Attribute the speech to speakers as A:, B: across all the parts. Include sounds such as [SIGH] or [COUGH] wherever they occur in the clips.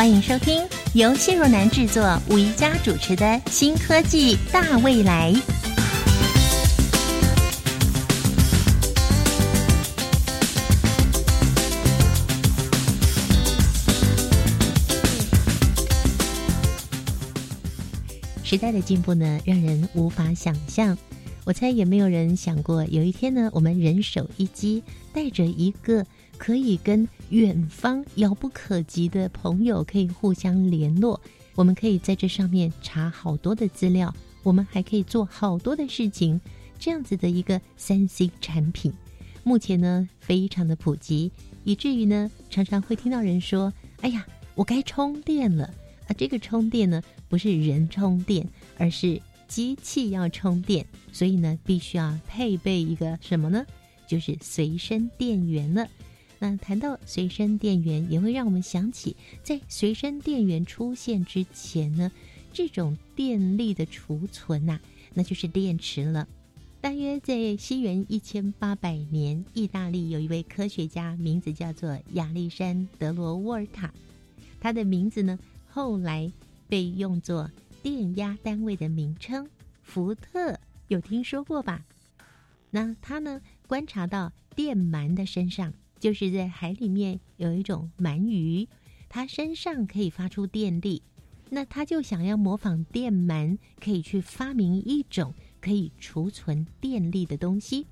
A: 欢迎收听由谢若楠制作、吴宜佳主持的《新科技大未来》。时代的进步呢，让人无法想象。我猜也没有人想过，有一天呢，我们人手一机，带着一个可以跟远方遥不可及的朋友可以互相联络。我们可以在这上面查好多的资料，我们还可以做好多的事情。这样子的一个三 C 产品，目前呢非常的普及，以至于呢常常会听到人说：“哎呀，我该充电了。”啊，这个充电呢，不是人充电，而是机器要充电，所以呢，必须要配备一个什么呢？就是随身电源了。那谈到随身电源，也会让我们想起，在随身电源出现之前呢，这种电力的储存呐，那就是电池了。大约在西元一千八百年，意大利有一位科学家，名字叫做亚历山德罗沃尔塔，他的名字呢？后来被用作电压单位的名称，福特有听说过吧？那他呢观察到电鳗的身上，就是在海里面有一种鳗鱼，它身上可以发出电力。那他就想要模仿电鳗，可以去发明一种可以储存电力的东西。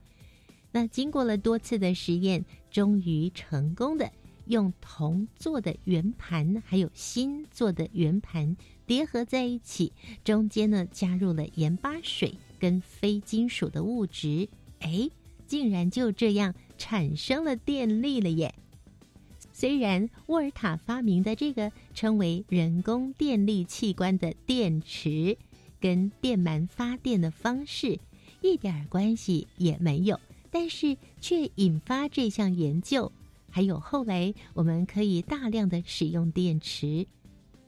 A: 那经过了多次的实验，终于成功的。用铜做的圆盘，还有锌做的圆盘叠合在一起，中间呢加入了盐巴水跟非金属的物质，哎，竟然就这样产生了电力了耶！虽然沃尔塔发明的这个称为人工电力器官的电池，跟电鳗发电的方式一点关系也没有，但是却引发这项研究。还有后来，我们可以大量的使用电池，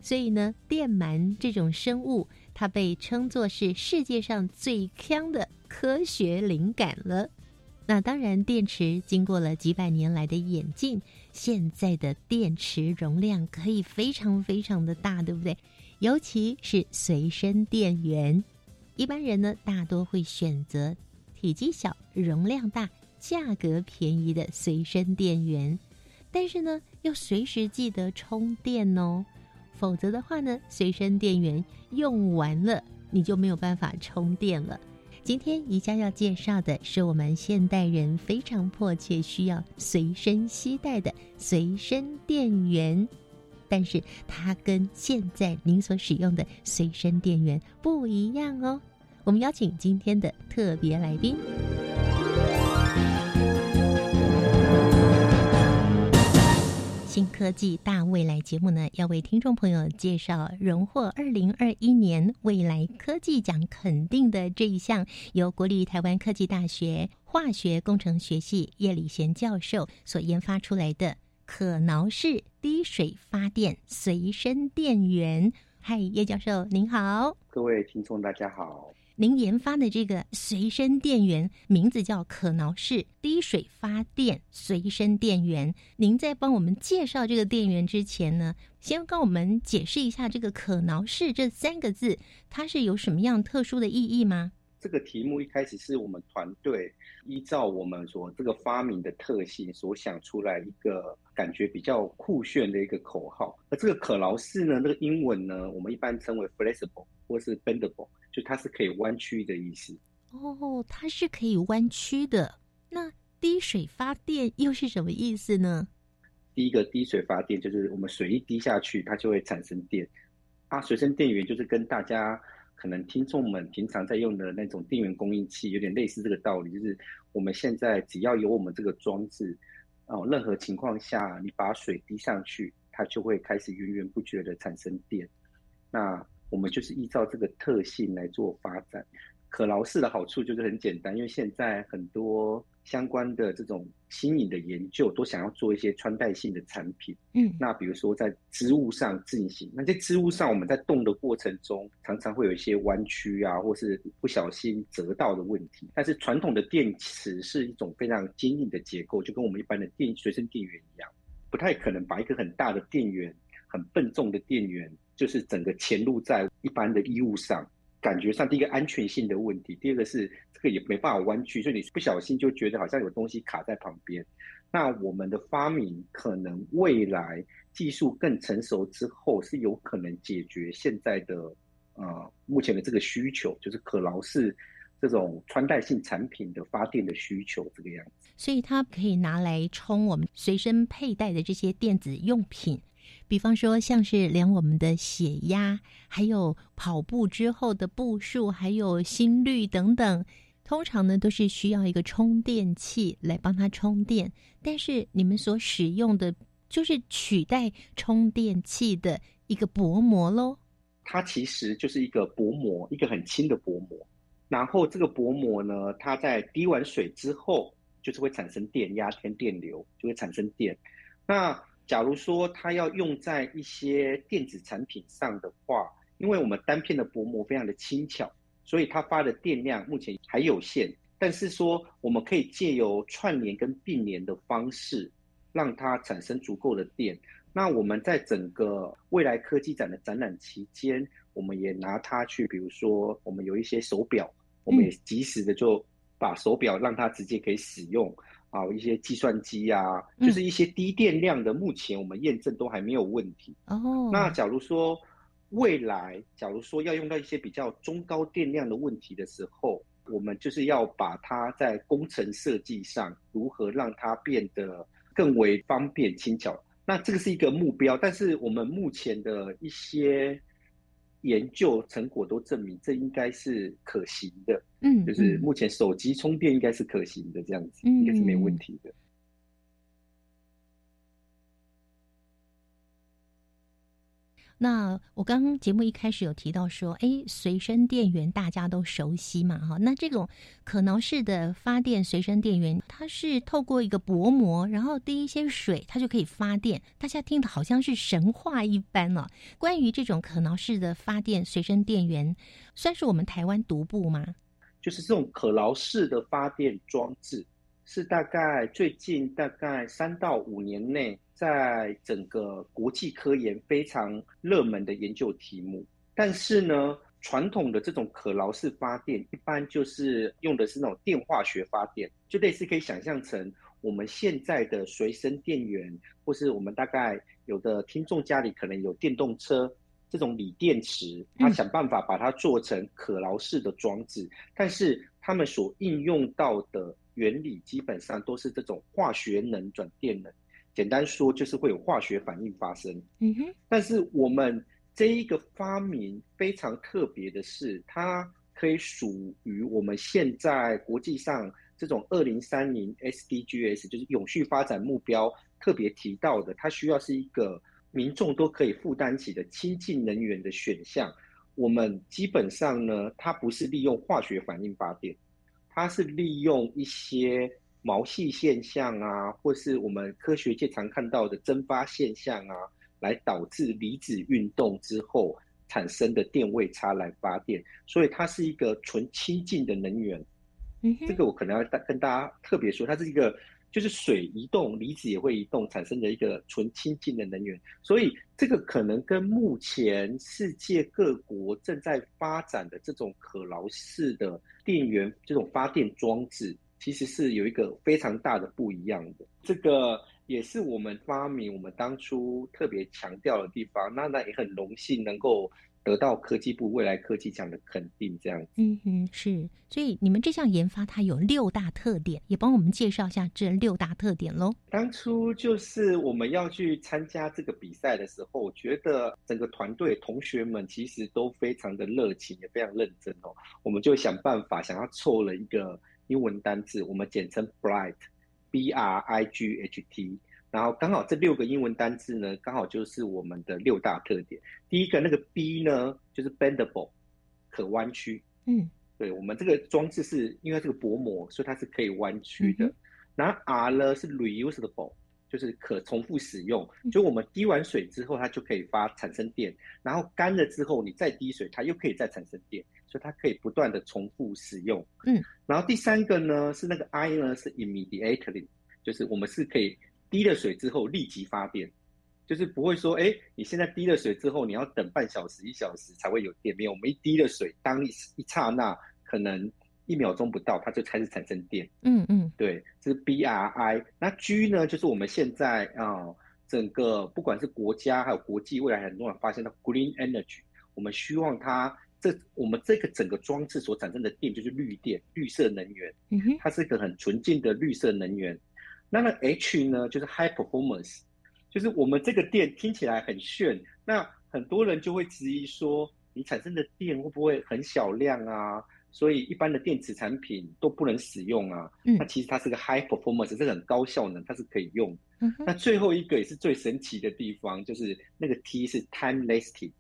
A: 所以呢，电鳗这种生物，它被称作是世界上最强的科学灵感了。那当然，电池经过了几百年来的演进，现在的电池容量可以非常非常的大，对不对？尤其是随身电源，一般人呢大多会选择体积小、容量大。价格便宜的随身电源，但是呢，要随时记得充电哦，否则的话呢，随身电源用完了，你就没有办法充电了。今天宜家要介绍的是我们现代人非常迫切需要随身携带的随身电源，但是它跟现在您所使用的随身电源不一样哦。我们邀请今天的特别来宾。科技大未来节目呢，要为听众朋友介绍荣获二零二一年未来科技奖肯定的这一项，由国立台湾科技大学化学工程学系叶礼贤教授所研发出来的可挠式滴水发电随身电源。嗨，叶教授您好，
B: 各位听众大家好。
A: 您研发的这个随身电源名字叫可挠式滴水发电随身电源。您在帮我们介绍这个电源之前呢，先跟我们解释一下这个可挠式这三个字，它是有什么样特殊的意义吗？
B: 这个题目一开始是我们团队依照我们所这个发明的特性所想出来一个感觉比较酷炫的一个口号。而这个可挠式呢，那个英文呢，我们一般称为 flexible 或是 bendable。就它是可以弯曲的意思
A: 哦，它是可以弯曲的。那滴水发电又是什么意思呢？
B: 第一个滴水发电就是我们水一滴下去，它就会产生电。啊，随身电源就是跟大家可能听众们平常在用的那种电源供应器有点类似这个道理，就是我们现在只要有我们这个装置，哦，任何情况下你把水滴上去。它就会开始源源不绝的产生电。那我们就是依照这个特性来做发展。可劳式的好处就是很简单，因为现在很多相关的这种新颖的研究都想要做一些穿戴性的产品。
A: 嗯，
B: 那比如说在织物上进行，那在织物上我们在动的过程中，常常会有一些弯曲啊，或是不小心折到的问题。但是传统的电池是一种非常坚硬的结构，就跟我们一般的电随身电源一样，不太可能把一个很大的电源、很笨重的电源，就是整个潜入在一般的衣物上。感觉上，第一个安全性的问题，第二个是这个也没办法弯曲，所以你不小心就觉得好像有东西卡在旁边。那我们的发明可能未来技术更成熟之后，是有可能解决现在的呃目前的这个需求，就是可劳式这种穿戴性产品的发电的需求这个样子。
A: 所以它可以拿来充我们随身佩戴的这些电子用品。比方说，像是量我们的血压，还有跑步之后的步数，还有心率等等，通常呢都是需要一个充电器来帮它充电。但是你们所使用的，就是取代充电器的一个薄膜喽。
B: 它其实就是一个薄膜，一个很轻的薄膜。然后这个薄膜呢，它在滴完水之后，就是会产生电压跟电流，就会产生电。那假如说它要用在一些电子产品上的话，因为我们单片的薄膜非常的轻巧，所以它发的电量目前还有限。但是说我们可以借由串联跟并联的方式，让它产生足够的电。那我们在整个未来科技展的展览期间，我们也拿它去，比如说我们有一些手表，我们也及时的就把手表让它直接可以使用。啊，一些计算机啊，就是一些低电量的，目前我们验证都还没有问题。
A: 哦，
B: 那假如说未来，假如说要用到一些比较中高电量的问题的时候，我们就是要把它在工程设计上如何让它变得更为方便轻巧。那这个是一个目标，但是我们目前的一些。研究成果都证明这应该是可行的，
A: 嗯，
B: 就是目前手机充电应该是可行的，这样子应该是没问题的。
A: 那我刚刚节目一开始有提到说，哎，随身电源大家都熟悉嘛，哈，那这种可挠式的发电随身电源，它是透过一个薄膜，然后滴一些水，它就可以发电。大家听的好像是神话一般哦。关于这种可挠式的发电随身电源，算是我们台湾独步吗？
B: 就是这种可挠式的发电装置。是大概最近大概三到五年内，在整个国际科研非常热门的研究题目。但是呢，传统的这种可劳式发电，一般就是用的是那种电化学发电，就类似可以想象成我们现在的随身电源，或是我们大概有的听众家里可能有电动车这种锂电池，他想办法把它做成可劳式的装置，但是他们所应用到的。原理基本上都是这种化学能转电能，简单说就是会有化学反应发生。
A: 嗯哼。
B: 但是我们这一个发明非常特别的是，它可以属于我们现在国际上这种二零三零 SDGs，就是永续发展目标特别提到的，它需要是一个民众都可以负担起的清净能源的选项。我们基本上呢，它不是利用化学反应发电。它是利用一些毛细现象啊，或是我们科学界常看到的蒸发现象啊，来导致离子运动之后产生的电位差来发电，所以它是一个纯清净的能源。
A: 嗯，
B: 这个我可能要跟大家特别说，它是一个。就是水移动，离子也会移动，产生的一个纯清净的能源。所以这个可能跟目前世界各国正在发展的这种可劳式的电源这种发电装置，其实是有一个非常大的不一样的。这个也是我们发明，我们当初特别强调的地方。那那也很荣幸能够。得到科技部未来科技奖的肯定，这样子。
A: 嗯哼，是。所以你们这项研发它有六大特点，也帮我们介绍一下这六大特点喽。
B: 当初就是我们要去参加这个比赛的时候，我觉得整个团队同学们其实都非常的热情，也非常认真哦。我们就想办法想要凑了一个英文单字，我们简称 Bright，B R I G H T。然后刚好这六个英文单字呢，刚好就是我们的六大特点。第一个那个 B 呢，就是 bendable，可弯曲。
A: 嗯，
B: 对我们这个装置是因为这个薄膜，所以它是可以弯曲的。
A: 嗯
B: 然后 R 呢是 reusable，就是可重复使用。就我们滴完水之后，它就可以发产生电，然后干了之后你再滴水，它又可以再产生电，所以它可以不断的重复使用。
A: 嗯，
B: 然后第三个呢是那个 I 呢是 immediately，就是我们是可以滴了水之后立即发电。就是不会说，哎，你现在滴了水之后，你要等半小时、一小时才会有电。没有，我们一滴了水，当一一刹那，可能一秒钟不到，它就开始产生电。
A: 嗯嗯
B: 对，这是 BRI。那 G 呢，就是我们现在啊、呃整个不管是国家还有国际，未来很多人发现到 Green Energy，我们希望它这我们这个整个装置所产生的电就是绿电、绿色能源，它是一个很纯净的绿色能源。那那 H 呢，就是 High Performance，就是我们这个电听起来很炫，那很多人就会质疑说，你产生的电会不会很小量啊？所以一般的电池产品都不能使用啊。
A: 嗯
B: 那其实它是个 high performance，是很高效能，它是可以用。
A: 嗯，
B: 那最后一个也是最神奇的地方，就是那个 T 是 time lasting，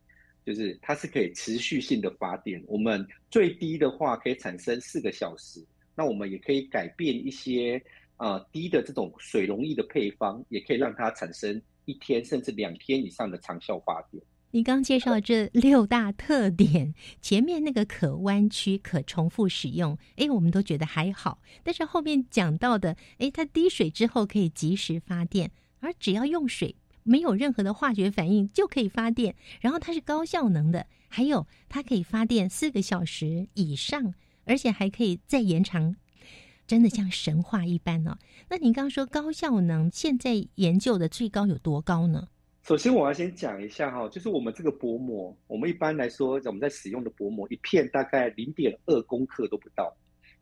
B: 就是它是可以持续性的发电。我们最低的话可以产生四个小时，那我们也可以改变一些呃低的这种水溶液的配方，也可以让它产生一天甚至两天以上的长效发电。
A: 你刚介绍这六大特点，前面那个可弯曲、可重复使用，诶，我们都觉得还好。但是后面讲到的，诶，它滴水之后可以及时发电，而只要用水，没有任何的化学反应就可以发电，然后它是高效能的，还有它可以发电四个小时以上，而且还可以再延长。真的像神话一般哦。那您刚刚说高效能，现在研究的最高有多高呢？
B: 首先，我要先讲一下哈，就是我们这个薄膜，我们一般来说，我们在使用的薄膜，一片大概零点二公克都不到，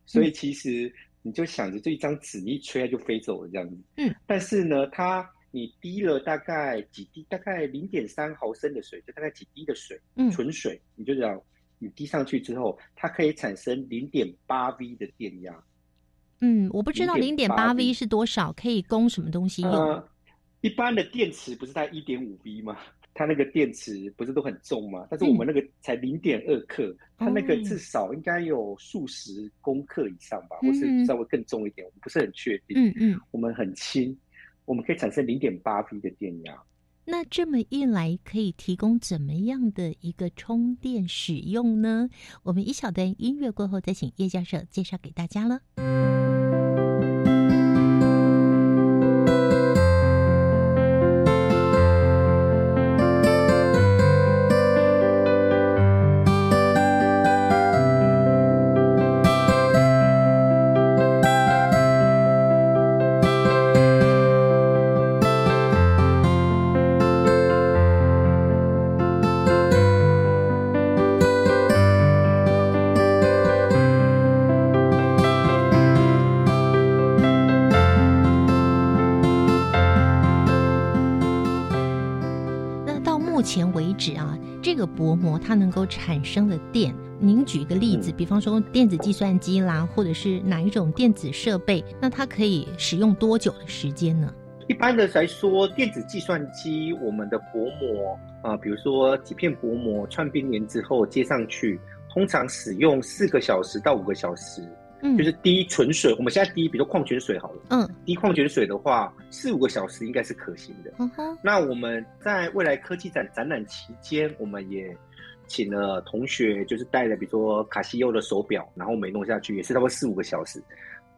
B: 所以其实你就想着这一张纸，你一吹它就飞走了这样子。
A: 嗯。
B: 但是呢，它你滴了大概几滴，大概零点三毫升的水，就大概几滴的水，
A: 嗯
B: 纯水，你就这样，你滴上去之后，它可以产生零点八 V 的电压。
A: 嗯，我不知道零点八
B: 0.8
A: V 是多少，可以供什么东西用？
B: 呃，一般的电池不是在一点五 V 吗？它那个电池不是都很重吗？但是我们那个才零点二克，它那个
A: 哦
B: 至少应该有数十公克以上吧，
A: 嗯
B: 或是稍微更重一点，我们不是很确定。
A: 嗯嗯，
B: 我们很轻，我们可以产生零点八 V 的电压。
A: 那这么一来，可以提供怎么样的一个充电使用呢？我们一小段音乐过后，再请叶教授介绍给大家了。够产生的电，您举一个例子，
B: 嗯
A: 比方说电子计算机啦，或者是哪一种电子设备，那它可以使用多久的时间呢？
B: 一般的来说，电子计算机我们的薄膜啊、比如说几片薄膜串并联之后接上去，通常使用四个小时到五个小时，
A: 嗯，
B: 就是滴纯水。我们现在滴，比如说矿泉水好了，
A: 嗯
B: 滴矿泉水的话，四五个小时应该是可行的。
A: 嗯哼
B: 那我们在未来科技展展览期间，我们也请了同学，就是带了比如说卡西欧的手表，然后我们弄下去，也是差不多四五个小时。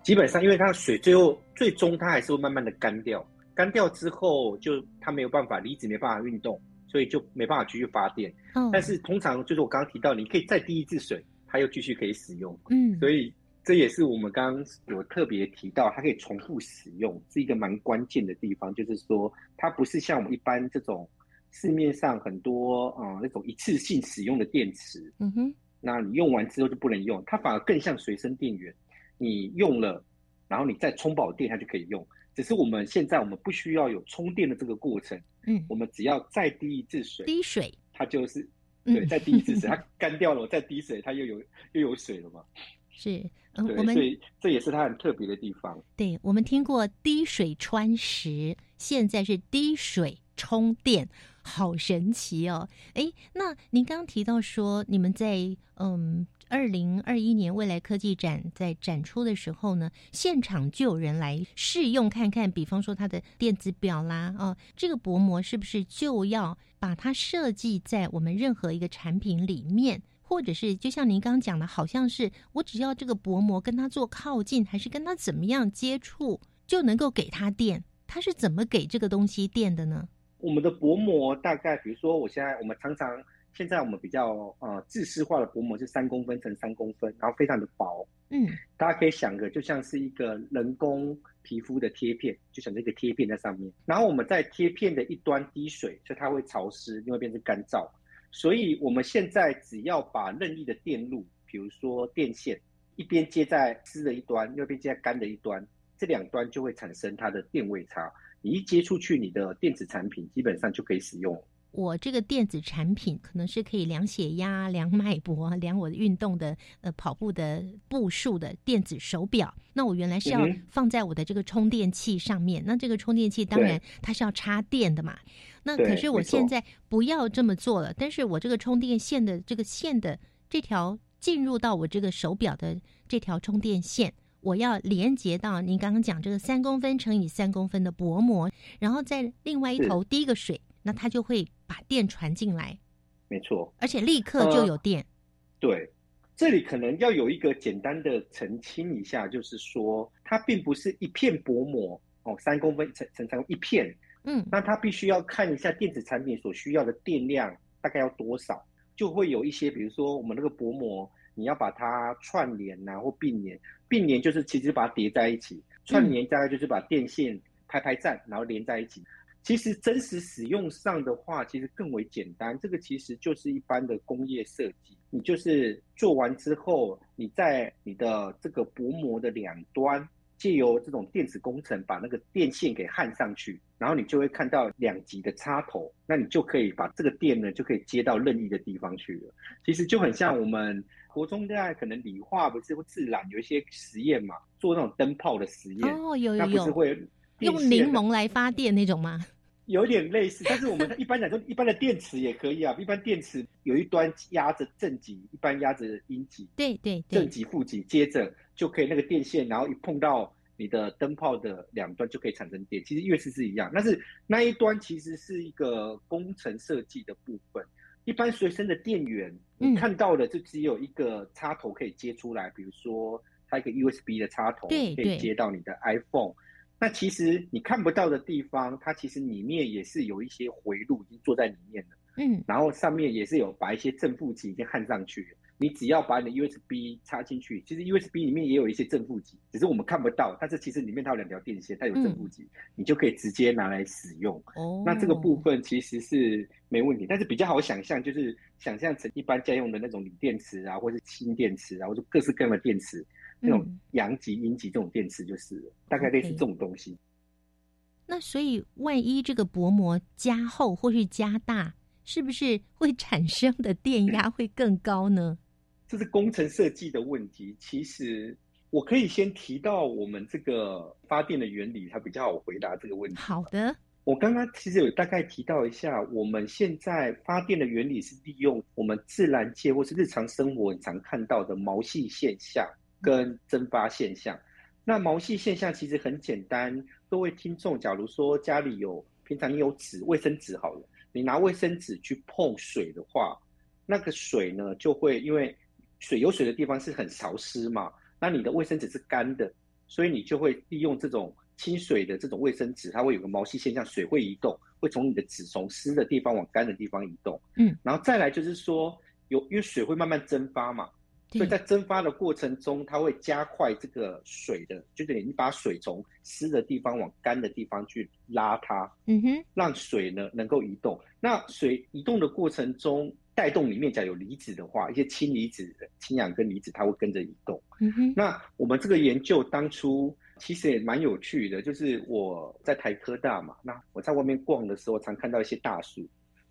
B: 基本上，因为它水最后最终它还是会慢慢的干掉，干掉之后就它没有办法离子没办法运动，所以就没办法继续发电。
A: 嗯，
B: 但是通常就是我刚刚提到，你可以再滴一次水，它又继续可以使用。
A: 嗯，
B: 所以这也是我们刚刚有特别提到，它可以重复使用，是一个蛮关键的地方。就是说，它不是像我们一般这种市面上很多啊、呃那种一次性使用的电池，
A: 嗯哼，
B: 那你用完之后就不能用，它反而更像随身电源，你用了，然后你再充饱电，它就可以用。只是我们现在我们不需要有充电的这个过程，
A: 嗯，
B: 我们只要再滴一次水，
A: 滴水，
B: 它就是
A: 嗯
B: 对，再滴一次水，[LAUGHS] 它干掉了，我再滴水，它又有又有水了嘛。
A: 是，我们
B: 所以这也是它很特别的地方。
A: 对，我们听过滴水穿石，现在是滴水充电，好神奇哦！诶，那您刚刚提到说，你们在嗯。二零二一年未来科技展在展出的时候呢，现场就有人来试用看看，比方说它的电子表啦，哦，这个薄膜是不是就要把它设计在我们任何一个产品里面，或者是就像您刚刚讲的，好像是我只要这个薄膜跟它做靠近，还是跟它怎么样接触，就能够给它电？它是怎么给这个东西电的呢？
B: 我们的薄膜大概，比如说我现在我们常常。现在我们比较呃自式化的薄膜是三公分乘三公分，然后非常的薄，
A: 嗯，
B: 大家可以想个就像是一个人工皮肤的贴片，就像这个贴片在上面。然后我们在贴片的一端滴水，所以它会潮湿，因为变成干燥。所以我们现在只要把任意的电路，比如说电线，一边接在湿的一端，另一边接在干的一端，这两端就会产生它的电位差。你一接出去，你的电子产品基本上就可以使用。
A: 我这个电子产品可能是可以量血压、量脉搏、[LAUGHS] 量我的运动的呃跑步的步数的电子手表。那我原来是要放在我的这个充电器上面。那这个充电器当然它是要插电的嘛。那可是我现在不要这么做了。但是我这个充电线的这个线的这条进入到我这个手表的这条充电线，我要连接到您刚刚讲这个三公分乘以三公分的薄膜，然后在另外一头滴一个水。那它就会把电传进来，
B: 没错，
A: 而且立刻就有电。
B: 对，这里可能要有一个简单的澄清一下，就是说它并不是一片薄膜哦，三公分成成成一片，
A: 嗯，
B: 那它必须要看一下电子产品所需要的电量大概要多少，就会有一些，比如说我们那个薄膜，你要把它串联呐或并联，并联就是其实把它叠在一起，串联大概就是把电线拍拍站，然后连在一起。其实真实使用上的话，其实更为简单。这个其实就是一般的工业设计。你就是做完之后，你在你的这个薄膜的两端，借由这种电子工程把那个电线给焊上去，然后你就会看到两极的插头，那你就可以把这个电呢，就可以接到任意的地方去了。其实就很像我们国中在可能理化不是或自然有一些实验嘛，做那种灯泡的实验。
A: 哦，有有有。用柠檬来发电那种吗？
B: 有点类似，但是我们一般讲说，一般的电池也可以啊。一般电池有一端压着正极，一般压着阴极。
A: 对对，
B: 正极负极，接着就可以那个电线，然后一碰到你的灯泡的两端就可以产生电。其实乐视是一样，但是那一端其实是一个工程设计的部分。一般随身的电源，你看到的就只有一个插头可以接出来，比如说它一个 USB 的插头，可以接到你的 iPhone。那其实你看不到的地方，它其实里面也是有一些回路已经做在里面了。
A: 嗯，
B: 然后上面也是有把一些正负极已经焊上去。你只要把你的 USB 插进去，其实 USB 里面也有一些正负极，只是我们看不到。但是其实里面它有两条电线，它有正负极，你就可以直接拿来使用。
A: 哦，
B: 那这个部分其实是没问题，但是比较好想象，就是想象成一般家用的那种锂电池啊，或者是氢电池啊，或者各式各样的电池。那种阳极、阴极这种电池就是了，大概类似这种东西。
A: 那所以，万一这个薄膜加厚或是加大，是不是会产生的电压会更高呢？
B: 这是工程设计的问题。其实我可以先提到我们这个发电的原理，它比较好回答这个问题。
A: 好的，
B: 我刚刚其实有大概提到一下，我们现在发电的原理是利用我们自然界或是日常生活常看到的毛细现象。跟蒸发现象，那毛细现象其实很简单。各位听众，假如说家里有平常你有纸、卫生纸好了，你拿卫生纸去碰水的话，那个水呢就会因为水有水的地方是很潮湿嘛，那你的卫生纸是干的，所以你就会利用这种清水的这种卫生纸，它会有个毛细现象，水会移动，会从你的纸从湿的地方往干的地方移动。
A: 嗯，
B: 然后再来就是说，有因为水会慢慢蒸发嘛。所以在蒸发的过程中，它会加快这个水的，就是你把水从湿的地方往干的地方去拉它，
A: 嗯哼，
B: 让水呢能够移动。那水移动的过程中，带动里面假有离子的话，一些氢离子、氢氧根离子，它会跟着移动。
A: 嗯哼，
B: 那我们这个研究当初其实也蛮有趣的，就是我在台科大嘛，那我在外面逛的时候，常看到一些大树，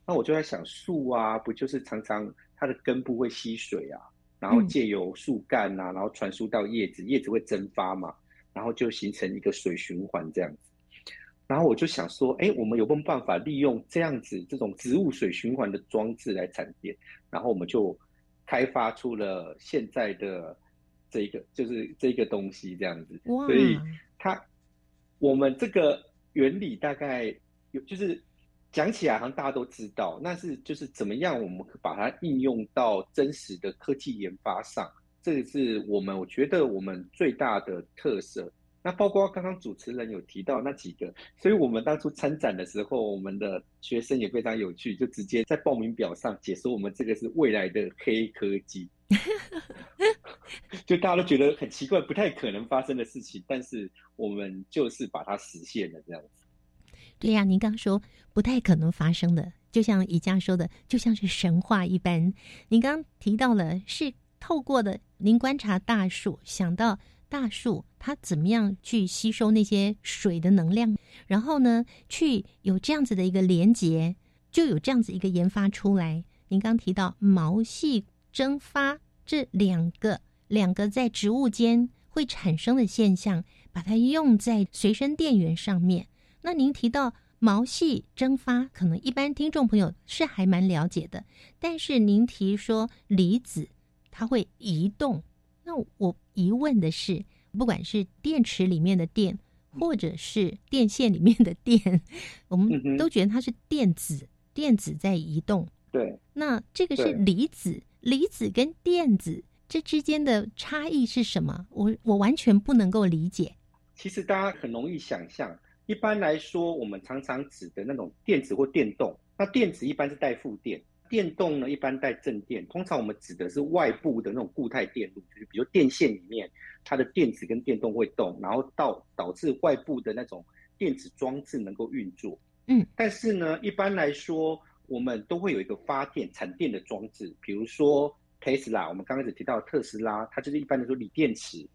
B: 那我就在想，树啊，不就是常常它的根部会吸水啊？然后借由树干啊，然后传输到叶子，叶子会蒸发嘛，然后就形成一个水循环这样子。然后我就想说，哎，我们有没有办法利用这样子这种植物水循环的装置来产电？然后我们就开发出了现在的这个，就是这个东西这样子。
A: 哇！
B: 所以它我们这个原理大概有，就是讲起来好像大家都知道，那是就是怎么样我们把它应用到真实的科技研发上，这个是我们我觉得我们最大的特色。那包括刚刚主持人有提到那几个，所以我们当初参展的时候，我们的学生也非常有趣，就直接在报名表上解说我们这个是未来的黑科技，[LAUGHS] 就大家都觉得很奇怪，不太可能发生的事情，但是我们就是把它实现了这样子。
A: 对呀，您刚说不太可能发生的，就像宜家说的，就像是神话一般。您刚提到了是透过的您观察大树，想到。大树它怎么样去吸收那些水的能量？然后呢，去有这样子的一个连接，就有这样子一个研发出来。您刚提到毛细蒸发这两个两个在植物间会产生的现象，把它用在随身电源上面。那您提到毛细蒸发，可能一般听众朋友是还蛮了解的，但是您提说离子它会移动。那我疑问的是，不管是电池里面的电，或者是电线里面的电，我们都觉得它是电子，电子在移动。
B: 对，
A: 那这个是离子，离子跟电子这之间的差异是什么？我我完全不能够理解。
B: 其实大家很容易想象，一般来说，我们常常指的那种电子或电动，那电子一般是带负电。电动呢，一般带正电，通常我们指的是外部的那种固态电路，就是比如电线里面它的电子跟电动会动，然后到导致外部的那种电子装置能够运作。
A: 嗯，
B: 但是呢，一般来说，我们都会有一个发电产电的装置，比如说特斯拉，我们刚开始提到特斯拉，它就是一般来说锂电池。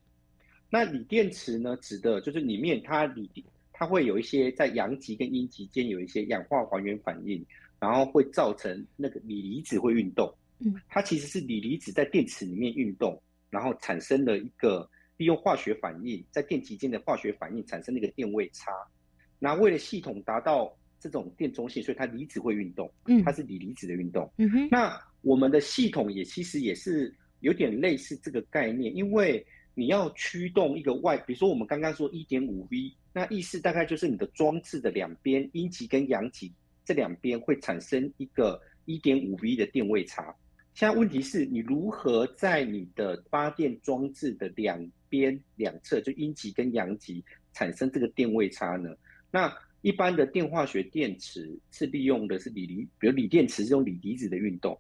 B: 那锂电池呢，指的就是里面它锂它会有一些在阳极跟阴极间有一些氧化还原反应。然后会造成那个锂离子会运动，
A: 嗯，
B: 它其实是锂离子在电池里面运动，然后产生了一个利用化学反应，在电极间的化学反应产生那个电位差。那为了系统达到这种电中性，所以它离子会运动，
A: 嗯，
B: 它是锂离子的运动。
A: 嗯哼，
B: 那我们的系统也其实也是有点类似这个概念，因为你要驱动一个外，比如说我们刚刚说一点五 V，那意思大概就是你的装置的两边阴极跟阳极。这两边会产生一个一点五 V 的电位差。现在问题是你如何在你的发电装置的两边两侧，就阴极跟阳极产生这个电位差呢？那一般的电化学电池是利用的是锂离，比如锂电池是用锂离子的运动。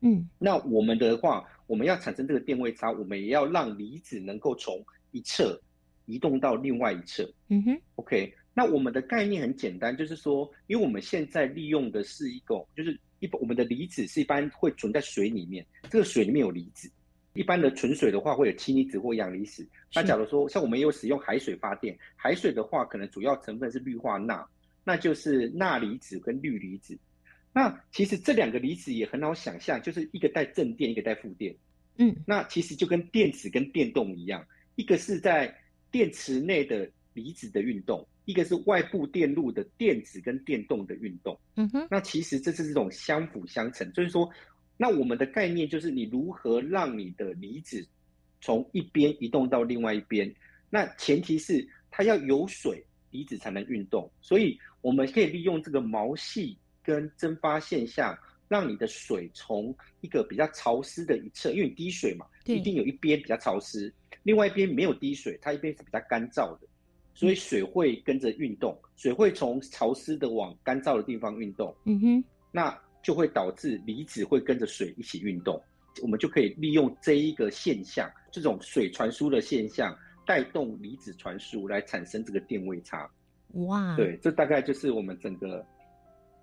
A: 嗯，
B: 那我们的话，我们要产生这个电位差，我们也要让离子能够从一侧移动到另外一侧。
A: 嗯哼
B: ，OK。那我们的概念很简单，就是说，因为我们现在利用的是一个，就是一般我们的离子是一般会存在水里面，这个水里面有离子。一般的纯水的话会有氢离子或氧离子。那假如说像我们也有使用海水发电，海水的话可能主要成分是氯化钠，那就是钠离子跟氯离子。那其实这两个离子也很好想象，就是一个带正电，一个带负电。
A: 嗯，
B: 那其实就跟电子跟电动一样，一个是在电池内的离子的运动。一个是外部电路的电子跟电动的运动，
A: 嗯哼，
B: 那其实这是这种相辅相成，就是说，那我们的概念就是你如何让你的离子从一边移动到另外一边，那前提是它要有水，离子才能运动，所以我们可以利用这个毛细跟蒸发现象，让你的水从一个比较潮湿的一侧，因为滴水嘛，一定有一边比较潮湿，另外一边没有滴水，它一边是比较干燥的。所以水会跟着运动，水会从潮湿的往干燥的地方运动。
A: 嗯哼，
B: 那就会导致离子会跟着水一起运动。我们就可以利用这一个现象，这种水传输的现象，带动离子传输来产生这个电位差。
A: 哇，
B: 对，这大概就是我们整个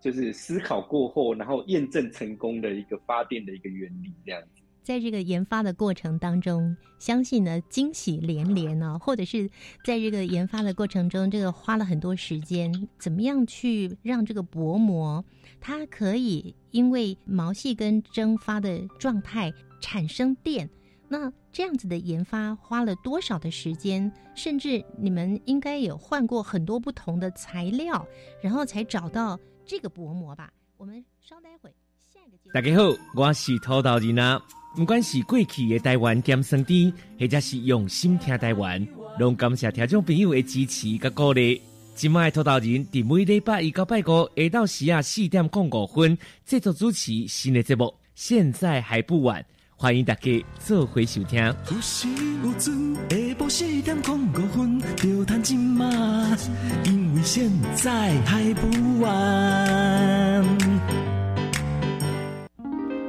B: 就是思考过后，然后验证成功的一个发电的一个原理，这样子。
A: 在这个研发的过程当中，相信呢惊喜连连呢，或者是在这个研发的过程中，这个花了很多时间，怎么样去让这个薄膜它可以因为毛细跟蒸发的状态产生电？那这样子的研发花了多少的时间？甚至你们应该有换过很多不同的材料，然后才找到这个薄膜吧？我们稍待会，下一个
C: 大家好，我是土豆人啊。不管是过去的台湾咸酸甜，或者是用心听台湾，拢感谢听众朋友的支持甲鼓励。今麦土豆人伫每礼拜一到拜五下到时啊四点零五分制作主持新的节目，现在还不晚，欢迎大家做回收听。
D: 有时有阵下晡四点零五分，就趁今嘛，因为现在还不晚。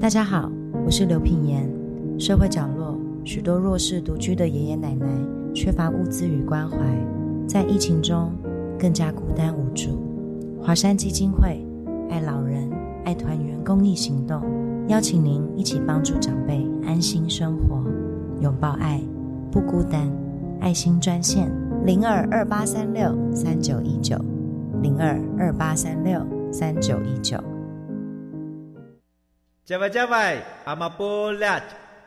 E: 大家好，我是刘品言。社会角落许多弱势独居的爷爷奶奶，缺乏物资与关怀，在疫情中更加孤单无助。华山基金会爱老人、爱团圆公益行动，邀请您一起帮助长辈安心生活，拥抱爱，不孤单。爱心专线零二二八三六三九一九零二二八三六三九一九。
F: 加外加外，阿玛波拉，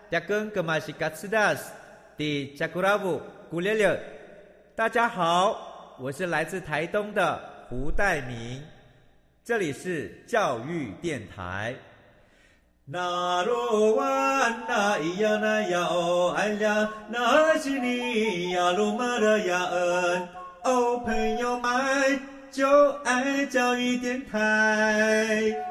F: 扎根格玛西卡斯达斯，的加古拉布古列列。大家好，我是来自台东的胡代明，这里是教育电台。那罗哇那咿呀那呀哦哎呀，那是你呀鲁玛的呀恩哦，朋友们就爱教育电台。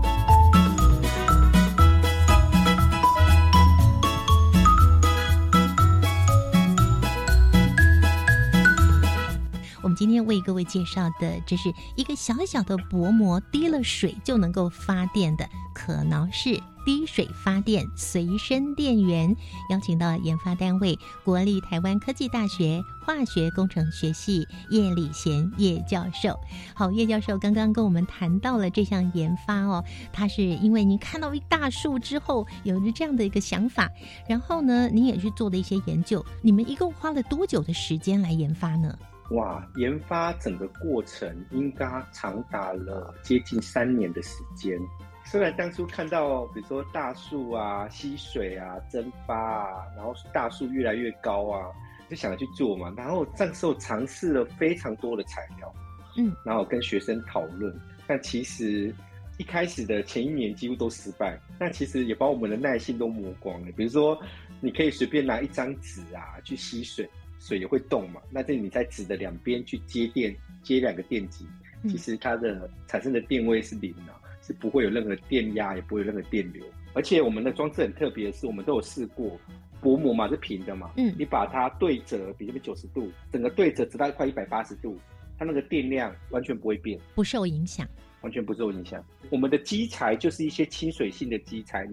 A: 为各位介绍的，这是一个小小的薄膜，滴了水就能够发电的可挠式。滴水发电随身电源，邀请到研发单位国立台湾科技大学化学工程学系叶礼贤叶教授。好，叶教授刚刚跟我们谈到了这项研发哦，他是因为您看到一大树之后有了这样的一个想法，然后呢，您也去做了一些研究。你们一共花了多久的时间来研发呢？
B: 哇，研发整个过程应该长达了接近三年的时间。虽然当初看到，比如说大树啊吸水啊蒸发啊，然后大树越来越高啊，就想着去做嘛。然后这时候尝试了非常多的材料，嗯，然后跟学生讨论。但其实一开始的前一年几乎都失败。但其实也把我们的耐心都磨光了。比如说，你可以随便拿一张纸啊去吸水，水也会动嘛。那这你在纸的两边去接电，接两个电极，其实它的产生的电位是零啊。是不会有任何电压，也不会有任何电流。而且我们的装置很特别的是，我们都有试过薄膜嘛，是平的嘛。嗯。你把它对折，比这边九十度，整个对折直到快一百八十度，它那个电量完全不会变，
A: 不受影响，
B: 完全不受影响。我们的基材就是一些亲水性的基材，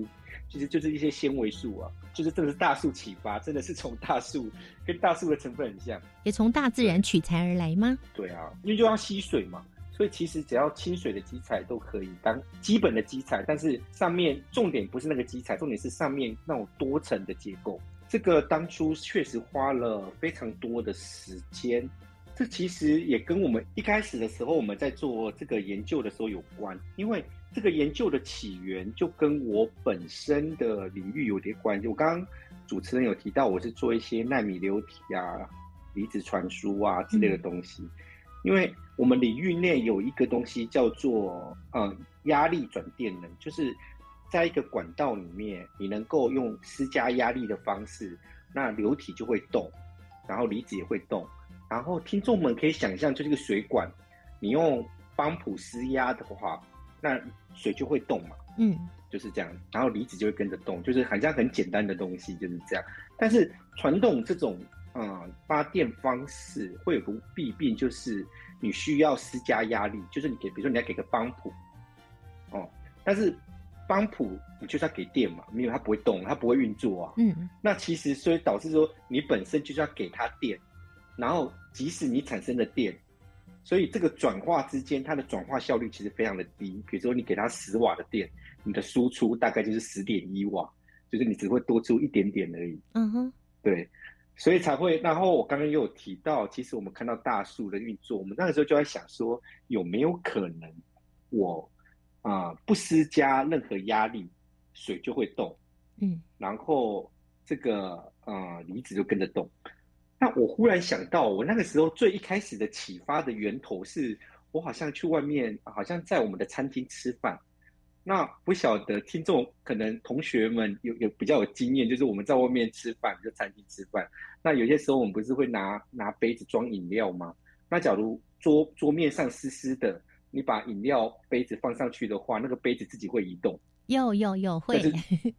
B: 其实就是一些纤维素啊，就是真的是大树启发，真的是从大树跟大树的成分很像，
A: 也从大自然取材而来吗？
B: 对啊，因为就要吸水嘛。所以其实只要清水的基材都可以当基本的基材，但是上面重点不是那个基材，重点是上面那种多层的结构。这个当初确实花了非常多的时间，这其实也跟我们一开始的时候我们在做这个研究的时候有关，因为这个研究的起源就跟我本身的领域有点关系。我刚刚主持人有提到，我是做一些纳米流体啊、离子传输啊之类的东西。因为我们领域内有一个东西叫做呃压力转电能，就是在一个管道里面，你能够用施加压力的方式，那流体就会动，然后离子也会动。然后听众们可以想象，就这个水管，你用帮浦施压的话，那水就会动嘛。
A: 嗯，
B: 就是这样，然后离子就会跟着动，就是好像很简单的东西就是这样。但是传统这种嗯发电方式会有个弊病，就是你需要施加压力，就是你给，比如说你要给个帮浦，哦，但是帮浦你就是要给电嘛，没有它不会动，它不会运作啊。
A: 嗯，
B: 那其实所以导致说你本身就是要给它电，然后即使你产生了电。所以这个转化之间，它的转化效率其实非常的低。比如说，你给它十瓦的电，你的输出大概就是十点一瓦，就是你只会多出一点点而已。
A: 嗯哼，
B: 对，所以才会。然后我刚刚又有提到，其实我们看到大树的运作，我们那个时候就在想说，有没有可能我啊不施加任何压力，水就会动。
A: 嗯，
B: 然后这个呃离子就跟着动。那我忽然想到，我那个时候最一开始的启发的源头是，我好像去外面，好像在我们的餐厅吃饭。那不晓得听众可能同学们有有比较有经验，就是我们在外面吃饭，就餐厅吃饭。那有些时候我们不是会拿拿杯子装饮料吗？那假如桌桌面上湿湿的，你把饮料杯子放上去的话，那个杯子自己会移动。
A: 有有有会。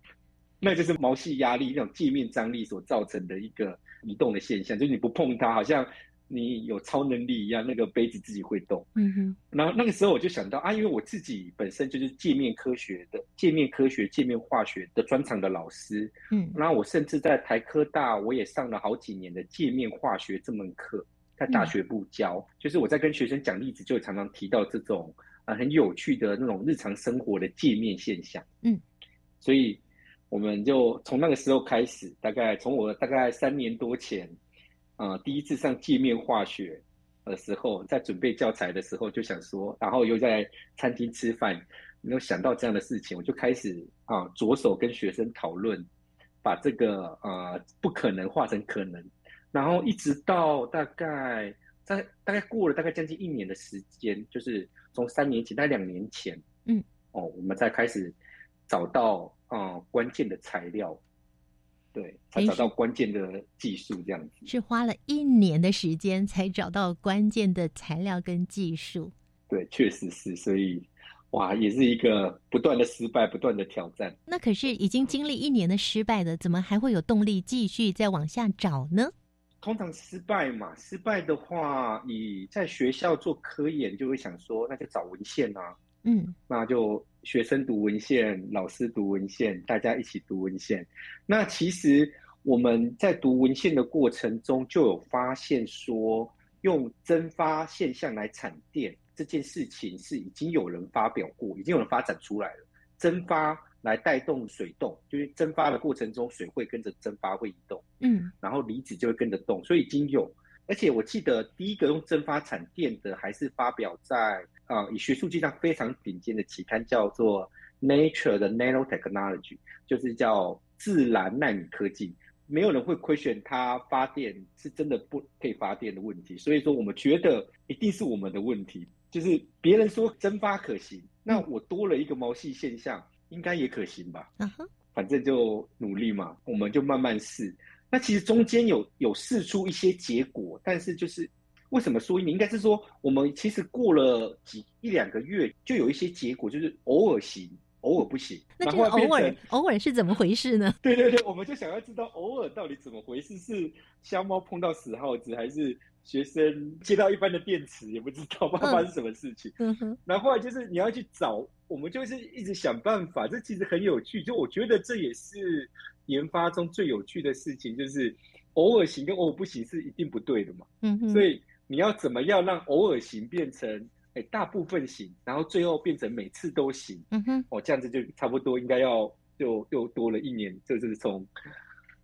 A: [LAUGHS]
B: 那就是毛细压力那种界面张力所造成的一个移动的现象，就是你不碰它，好像你有超能力一样，那个杯子自己会动。
A: 嗯哼。
B: 然后那个时候我就想到啊，因为我自己本身就是界面科学的、界面科学、界面化学的专长的老师。
A: 嗯。
B: 然后我甚至在台科大，我也上了好几年的界面化学这门课，在大学部教。就是我在跟学生讲例子，就常常提到这种啊很有趣的那种日常生活的界面现象。
A: 嗯。
B: 所以。我们就从那个时候开始，大概从我大概三年多前，呃，第一次上界面化学的时候，在准备教材的时候，就想说，然后又在餐厅吃饭，没有想到这样的事情，我就开始啊，着手跟学生讨论，把这个呃不可能化成可能，然后一直到大概在大概过了大概将近一年的时间，就是从三年前到两年前，
A: 嗯，
B: 哦，我们才开始找到。啊，关键的材料，对，才找到关键的技术，这样子
A: 是花了一年的时间才找到关键的材料跟技术。
B: 对，确实是，所以哇，也是一个不断的失败，不断的挑战。
A: 那可是已经经历一年的失败的，怎么还会有动力继续再往下找呢？
B: 通常失败嘛，失败的话，你在学校做科研就会想说，那就找文献啊。
A: 嗯，
B: 那就学生读文献，老师读文献，大家一起读文献。那其实我们在读文献的过程中，就有发现说，用蒸发现象来产电这件事情是已经有人发表过，已经有人发展出来了。蒸发来带动水动，就是蒸发的过程中，水会跟着蒸发会移动，
A: 嗯，
B: 然后离子就会跟着动，所以已经有。而且我记得第一个用蒸发产电的，还是发表在啊以学术界上非常顶尖的期刊，叫做《Nature 的 Nanotechnology》，就是叫自然纳米科技。没有人会亏选它发电是真的不可以发电的问题，所以说我们觉得一定是我们的问题。就是别人说蒸发可行，那我多了一个毛细现象，应该也可行吧？
A: 嗯哼，
B: 反正就努力嘛，我们就慢慢试。那其实中间有有试出一些结果，但是就是为什么说你应该是说我们其实过了几一两个月就有一些结果，就是偶尔行，偶尔不行。
A: 那这个偶尔偶尔是怎么回事呢？[LAUGHS]
B: 对对对，我们就想要知道偶尔到底怎么回事，是瞎猫碰到死耗子，还是学生接到一般的电池，也不知道 [LAUGHS] 发生什么事情。
A: 嗯哼。
B: 然后来就是你要去找，我们就是一直想办法，这其实很有趣。就我觉得这也是。研发中最有趣的事情就是偶尔行跟偶尔不行是一定不对的嘛，
A: 嗯哼，
B: 所以你要怎么样让偶尔型变成哎大部分型，然后最后变成每次都行，
A: 嗯哼，
B: 哦这样子就差不多应该要又又多了一年，就是从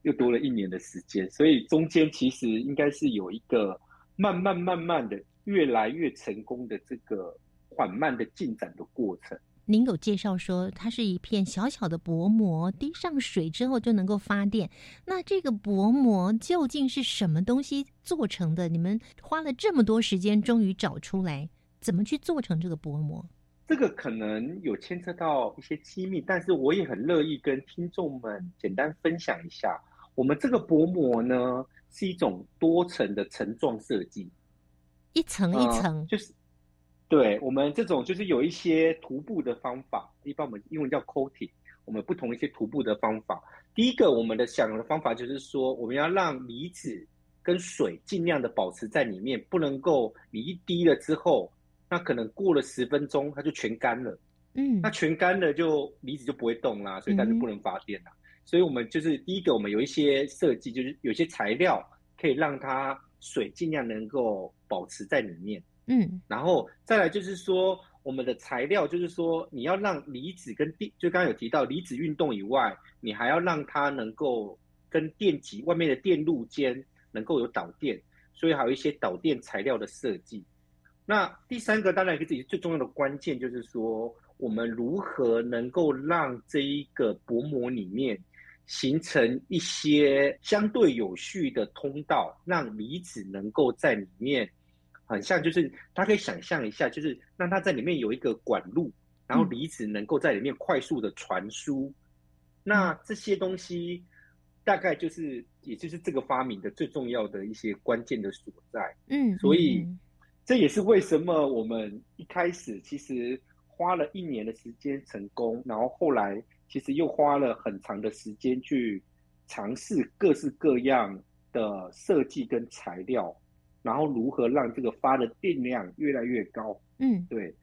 B: 又多了一年的时间，所以中间其实应该是有一个慢慢慢慢的越来越成功的这个缓慢的进展的过程。
A: 您有介绍说，它是一片小小的薄膜，滴上水之后就能够发电。那这个薄膜究竟是什么东西做成的？你们花了这么多时间，终于找出来怎么去做成这个薄膜？
B: 这个可能有牵扯到一些机密，但是我也很乐意跟听众们简单分享一下。我们这个薄膜呢，是一种多层的层状设计，
A: 一层一层，
B: 就是。对我们这种就是有一些徒步的方法，一般我们英文叫 coating，我们不同一些徒步的方法。第一个，我们的想的方法就是说，我们要让离子跟水尽量的保持在里面，不能够你一滴了之后，那可能过了十分钟它就全干了。
A: 嗯，
B: 那全干了就离子就不会动啦，所以它就不能发电啦。所以我们就是第一个，我们有一些设计，就是有些材料可以让它水尽量能够保持在里面。
A: 嗯，
B: 然后再来就是说，我们的材料就是说，你要让离子跟电，就刚刚有提到离子运动以外，你还要让它能够跟电极外面的电路间能够有导电，所以还有一些导电材料的设计。那第三个当然是自己最重要的关键，就是说我们如何能够让这一个薄膜里面形成一些相对有序的通道，让离子能够在里面。很像，就是大家可以想象一下，就是让它在里面有一个管路，然后离子能够在里面快速的传输。那这些东西大概就是，也就是这个发明的最重要的一些关键的所在。
A: 嗯，
B: 所以这也是为什么我们一开始其实花了一年的时间成功，然后后来其实又花了很长的时间去尝试各式各样的设计跟材料。然后如何让这个发的电量越来越高？
A: 嗯，
B: 对，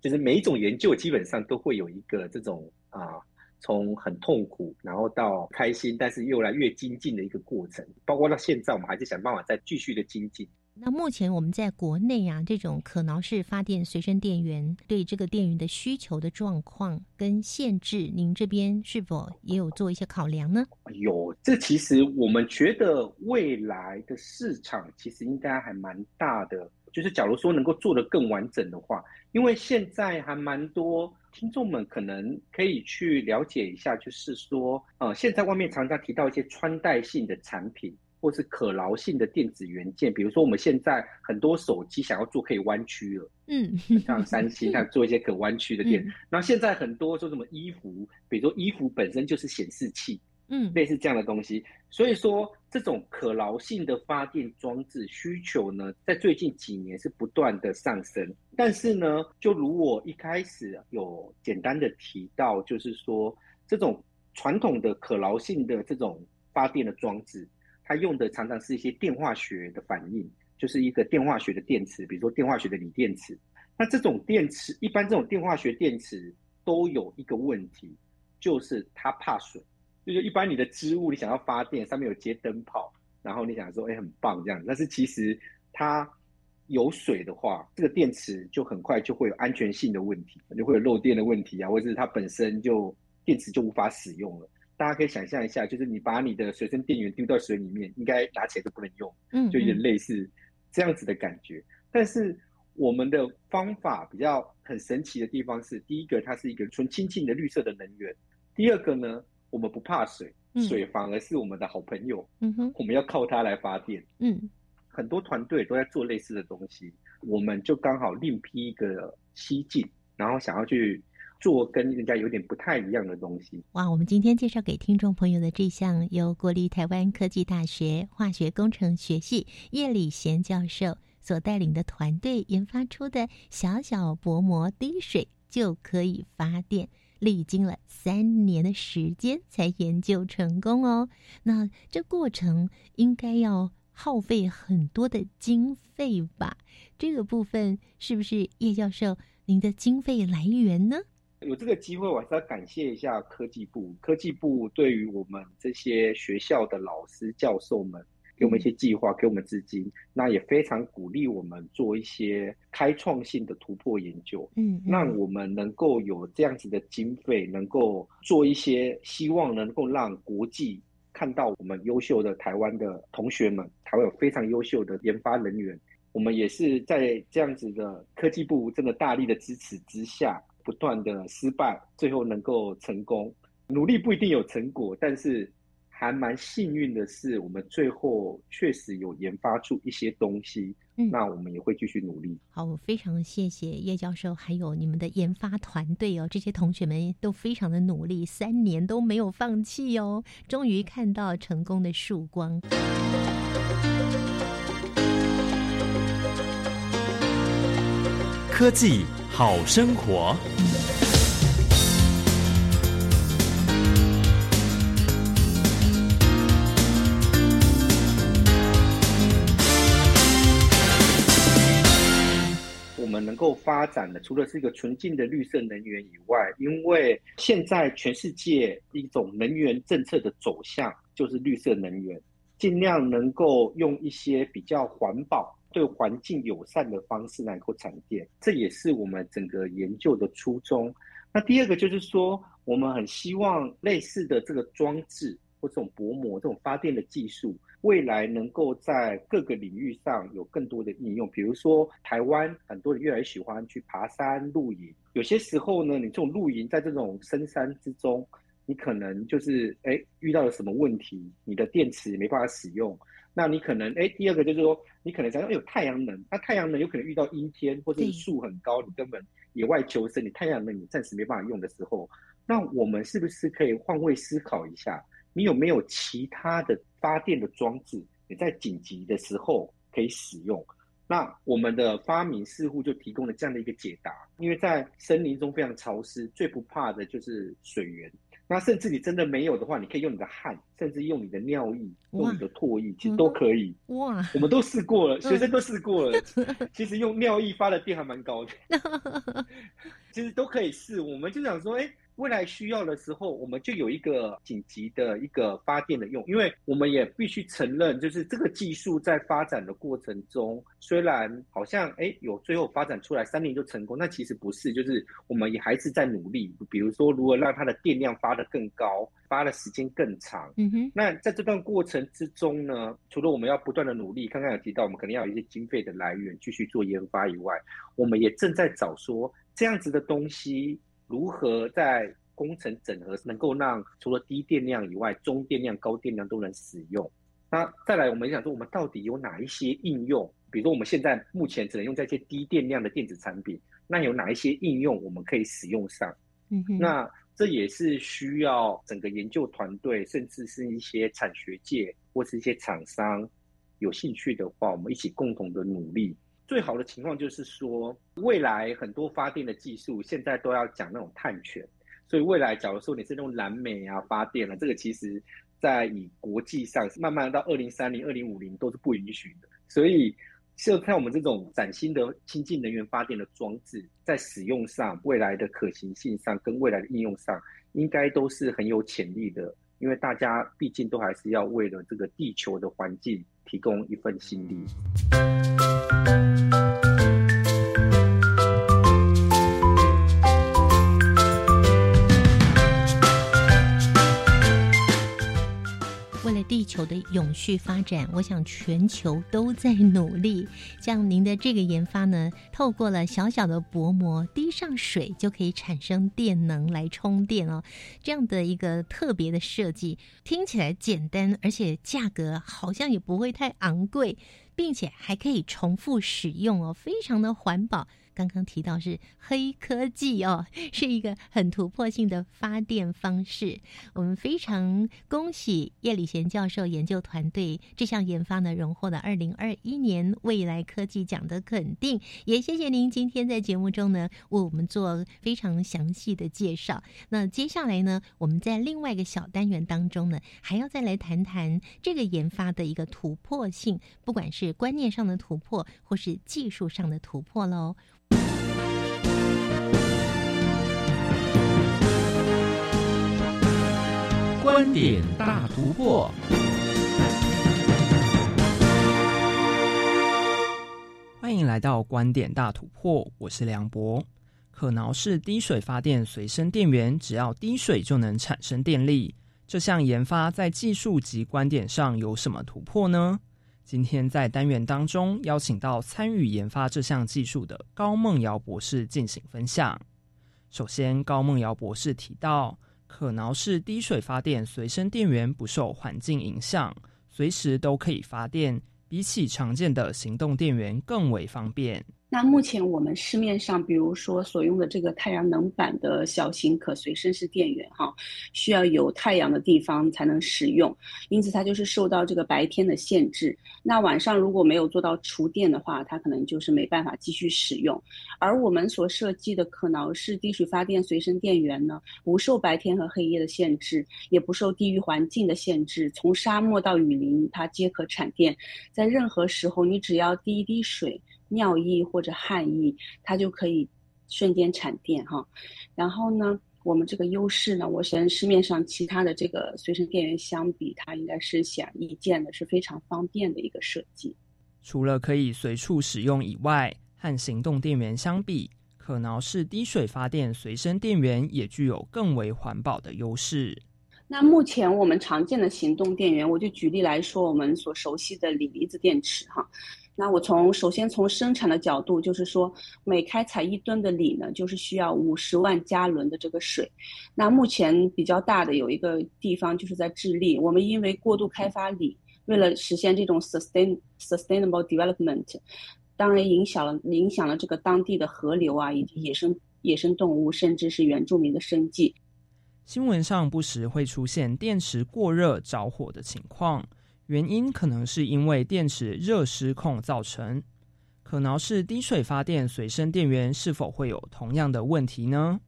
B: 就是每一种研究基本上都会有一个这种啊，从很痛苦，然后到开心，但是越来越精进的一个过程。包括到现在，我们还是想办法再继续的精进。
A: 那目前我们在国内啊，这种可挠式发电随身电源对这个电源的需求的状况跟限制，您这边是否也有做一些考量呢？
B: 有，这其实我们觉得未来的市场其实应该还蛮大的。就是假如说能够做得更完整的话，因为现在还蛮多听众们可能可以去了解一下，就是说，呃，现在外面常常提到一些穿戴性的产品。或是可挠性的电子元件，比如说我们现在很多手机想要做可以弯曲了，
A: 嗯，
B: 像三星它做一些可弯曲的电。那现在很多说什么衣服，比如说衣服本身就是显示器，
A: 嗯，
B: 类似这样的东西。所以说这种可挠性的发电装置需求呢，在最近几年是不断的上升。但是呢，就如我一开始有简单的提到，就是说这种传统的可挠性的这种发电的装置。它用的常常是一些电化学的反应，就是一个电化学的电池，比如说电化学的锂电池。那这种电池，一般这种电化学电池都有一个问题，就是它怕水。就是一般你的织物，你想要发电，上面有接灯泡，然后你想说，哎，很棒这样。但是其实它有水的话，这个电池就很快就会有安全性的问题，就会有漏电的问题啊，或者是它本身就电池就无法使用了。大家可以想象一下，就是你把你的随身电源丢到水里面，应该拿起来都不能用，
A: 嗯，
B: 就有点类似这样子的感觉。但是我们的方法比较很神奇的地方是，第一个它是一个纯清净的绿色的能源，第二个呢，我们不怕水，水反而是我们的好朋友，
A: 嗯哼，
B: 我们要靠它来发电，
A: 嗯，
B: 很多团队都在做类似的东西，我们就刚好另辟一个蹊径，然后想要去。做跟人家有点不太一样的东西。
A: 哇，我们今天介绍给听众朋友的这项由国立台湾科技大学化学工程学系叶礼贤教授所带领的团队研发出的小小薄膜滴水就可以发电，历经了三年的时间才研究成功哦。那这过程应该要耗费很多的经费吧？这个部分是不是叶教授您的经费来源呢？
B: 有这个机会，我还是要感谢一下科技部。科技部对于我们这些学校的老师、教授们，给我们一些计划，给我们资金，那也非常鼓励我们做一些开创性的突破研究。
A: 嗯，
B: 让我们能够有这样子的经费，能够做一些，希望能够让国际看到我们优秀的台湾的同学们，台湾有非常优秀的研发人员。我们也是在这样子的科技部真的大力的支持之下。不断的失败，最后能够成功，努力不一定有成果，但是还蛮幸运的是，我们最后确实有研发出一些东西。
A: 嗯，
B: 那我们也会继续努力。
A: 好，我非常谢谢叶教授，还有你们的研发团队哦，这些同学们都非常的努力，三年都没有放弃哦，终于看到成功的曙光。
G: 科技好生活。
B: 我们能够发展的，除了是一个纯净的绿色能源以外，因为现在全世界一种能源政策的走向就是绿色能源，尽量能够用一些比较环保、对环境友善的方式能够产电，这也是我们整个研究的初衷。那第二个就是说，我们很希望类似的这个装置或这种薄膜、这种发电的技术。未来能够在各个领域上有更多的应用，比如说台湾很多人越来越喜欢去爬山露营，有些时候呢，你这种露营在这种深山之中，你可能就是哎遇到了什么问题，你的电池没办法使用，那你可能哎第二个就是说，你可能想要有太阳能，那太阳能有可能遇到阴天或者是树很高，你根本野外求生，你太阳能你暂时没办法用的时候，那我们是不是可以换位思考一下？你有没有其他的发电的装置？你在紧急的时候可以使用？那我们的发明似乎就提供了这样的一个解答。因为在森林中非常潮湿，最不怕的就是水源。那甚至你真的没有的话，你可以用你的汗，甚至用你的尿液、用你的唾液，其实都可以。哇！我们都试过了，学生都试过了。[LAUGHS] 其实用尿液发的电还蛮高的。[LAUGHS] 其实都可以试。我们就想说，哎。未来需要的时候，我们就有一个紧急的一个发电的用，因为我们也必须承认，就是这个技术在发展的过程中，虽然好像哎有最后发展出来三年就成功，那其实不是，就是我们也还是在努力，比如说如何让它的电量发得更高，发的时间更长。嗯哼。那在这段过程之中呢，除了我们要不断的努力，刚刚有提到我们肯定要有一些经费的来源继续做研发以外，我们也正在找说这样子的东西。如何在工程整合能够让除了低电量以外，中电量、高电量都能使用？那再来，我们想说，我们到底有哪一些应用？比如说，我们现在目前只能用在一些低电量的电子产品，那有哪一些应用我们可以使用上？嗯哼，那这也是需要整个研究团队，甚至是一些产学界或是一些厂商有兴趣的话，我们一起共同的努力。最好的情况就是说，未来很多发电的技术现在都要讲那种碳权，所以未来假如说你是用蓝煤啊发电了，这个其实在以国际上慢慢到二零三零、二零五零都是不允许的。所以，就看我们这种崭新的清净能源发电的装置，在使用上、未来的可行性上跟未来的应用上，应该都是很有潜力的。因为大家毕竟都还是要为了这个地球的环境提供一份心力。
A: 地球的永续发展，我想全球都在努力。像您的这个研发呢，透过了小小的薄膜滴上水就可以产生电能来充电哦，这样的一个特别的设计，听起来简单，而且价格好像也不会太昂贵，并且还可以重复使用哦，非常的环保。刚刚提到是黑科技哦，[LAUGHS] 是一个很突破性的发电方式。我们非常恭喜叶礼贤教授研究团队这项研发呢，荣获了二零二一年未来科技奖的肯定。也谢谢您今天在节目中呢为我们做非常详细的介绍。那接下来呢，我们在另外一个小单元当中呢，还要再来谈谈这个研发的一个突破性，不管是观念上的突破，或是技术上的突破喽。
D: 观点大突破，
H: 欢迎来到观点大突破，我是梁博。可挠式滴水发电随身电源，只要滴水就能产生电力。这项研发在技术及观点上有什么突破呢？今天在单元当中邀请到参与研发这项技术的高梦瑶博士进行分享。首先，高梦瑶博士提到。可挠式滴水发电随身电源不受环境影响，随时都可以发电，比起常见的行动电源更为方便。
I: 那目前我们市面上，比如说所用的这个太阳能板的小型可随身式电源，哈，需要有太阳的地方才能使用，因此它就是受到这个白天的限制。那晚上如果没有做到厨电的话，它可能就是没办法继续使用。而我们所设计的可挠式滴水发电随身电源呢，不受白天和黑夜的限制，也不受地域环境的限制，从沙漠到雨林，它皆可产电。在任何时候，你只要滴一滴水。尿液或者汗液，它就可以瞬间产电哈。然后呢，我们这个优势呢，我跟市面上其他的这个随身电源相比，它应该是显而易见的，是非常方便的一个设计。
H: 除了可以随处使用以外，和行动电源相比，可挠式滴水发电随身电源也具有更为环保的优势。
I: 那目前我们常见的行动电源，我就举例来说，我们所熟悉的锂离子电池哈。那我从首先从生产的角度，就是说每开采一吨的锂呢，就是需要五十万加仑的这个水。那目前比较大的有一个地方就是在智利，我们因为过度开发锂，为了实现这种 sustain sustainable development，当然影响了影响了这个当地的河流啊，以及野生野生动物，甚至是原住民的生计。
H: 新闻上不时会出现电池过热着火的情况。原因可能是因为电池热失控造成。可挠式低水发电随身电源是否会有同样的问题呢？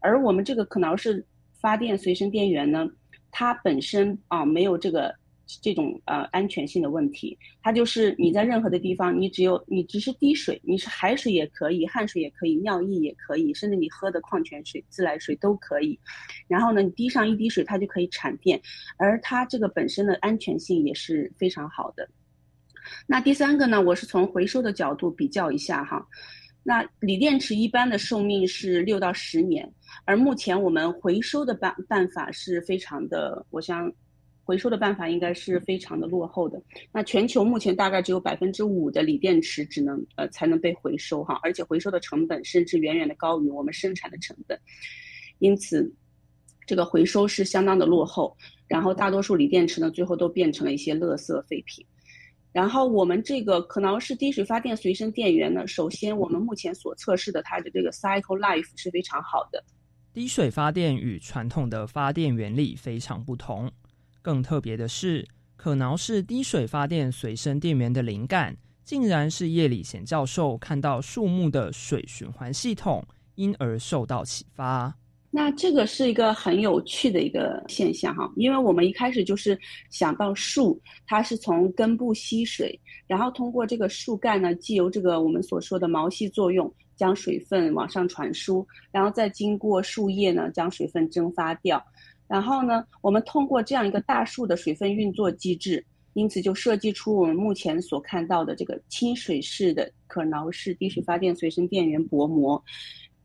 I: 而我们这个可挠式发电随身电源呢，它本身啊没有这个。这种呃安全性的问题，它就是你在任何的地方，你只有你只是滴水，你是海水也可以，汗水也可以，尿液也可以，甚至你喝的矿泉水、自来水都可以。然后呢，你滴上一滴水，它就可以产电，而它这个本身的安全性也是非常好的。那第三个呢，我是从回收的角度比较一下哈。那锂电池一般的寿命是六到十年，而目前我们回收的办办法是非常的，我想。回收的办法应该是非常的落后的。那全球目前大概只有百分之五的锂电池只能呃才能被回收哈，而且回收的成本甚至远远的高于我们生产的成本，因此这个回收是相当的落后。然后大多数锂电池呢，最后都变成了一些垃圾废品。然后我们这个可能是滴水发电随身电源呢，首先我们目前所测试的它的这个 cycle life 是非常好的。
H: 滴水发电与传统的发电原理非常不同。更特别的是，可挠式滴水发电随身电源的灵感，竟然是叶礼贤教授看到树木的水循环系统，因而受到启发。
I: 那这个是一个很有趣的一个现象哈，因为我们一开始就是想到树，它是从根部吸水，然后通过这个树干呢，既由这个我们所说的毛细作用，将水分往上传输，然后再经过树叶呢，将水分蒸发掉。然后呢，我们通过这样一个大树的水分运作机制，因此就设计出我们目前所看到的这个清水式的可挠式滴水发电随身电源薄膜。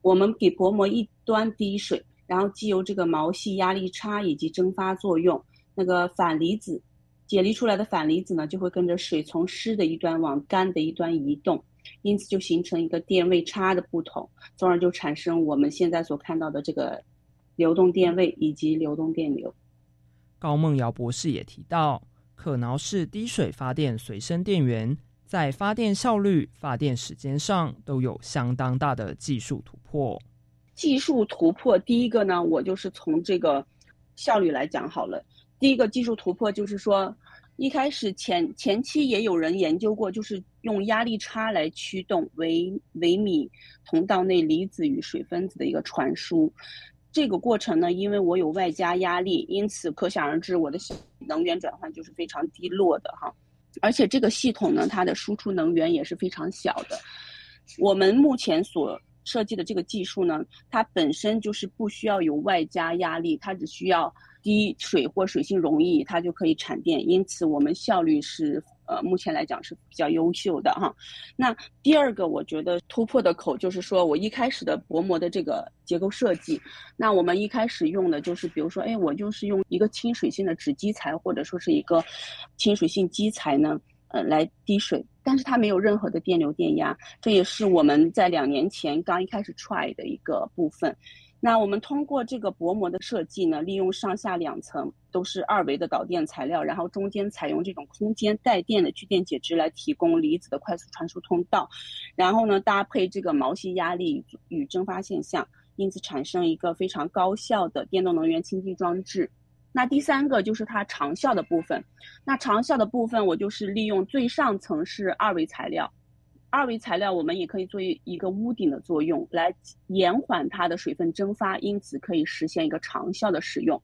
I: 我们给薄膜一端滴水，然后既由这个毛细压力差以及蒸发作用，那个反离子解离出来的反离子呢，就会跟着水从湿的一端往干的一端移动，因此就形成一个电位差的不同，从而就产生我们现在所看到的这个。流动电位以及流动电流。
H: 高梦瑶博士也提到，可挠式滴水发电随身电源在发电效率、发电时间上都有相当大的技术突破。
I: 技术突破，第一个呢，我就是从这个效率来讲好了。第一个技术突破就是说，一开始前前期也有人研究过，就是用压力差来驱动微微米通道内离子与水分子的一个传输。这个过程呢，因为我有外加压力，因此可想而知，我的能源转换就是非常低落的哈。而且这个系统呢，它的输出能源也是非常小的。我们目前所设计的这个技术呢，它本身就是不需要有外加压力，它只需要滴水或水性溶液，它就可以产电。因此，我们效率是。呃，目前来讲是比较优秀的哈。那第二个，我觉得突破的口就是说我一开始的薄膜的这个结构设计。那我们一开始用的就是，比如说，哎，我就是用一个亲水性的纸基材，或者说是一个亲水性基材呢，呃，来滴水，但是它没有任何的电流电压。这也是我们在两年前刚一开始 try 的一个部分。那我们通过这个薄膜的设计呢，利用上下两层都是二维的导电材料，然后中间采用这种空间带电的聚电解质来提供离子的快速传输通道，然后呢搭配这个毛细压力与蒸发现象，因此产生一个非常高效的电动能源氢气装置。那第三个就是它长效的部分，那长效的部分我就是利用最上层是二维材料。二维材料我们也可以做一个屋顶的作用，来延缓它的水分蒸发，因此可以实现一个长效的使用。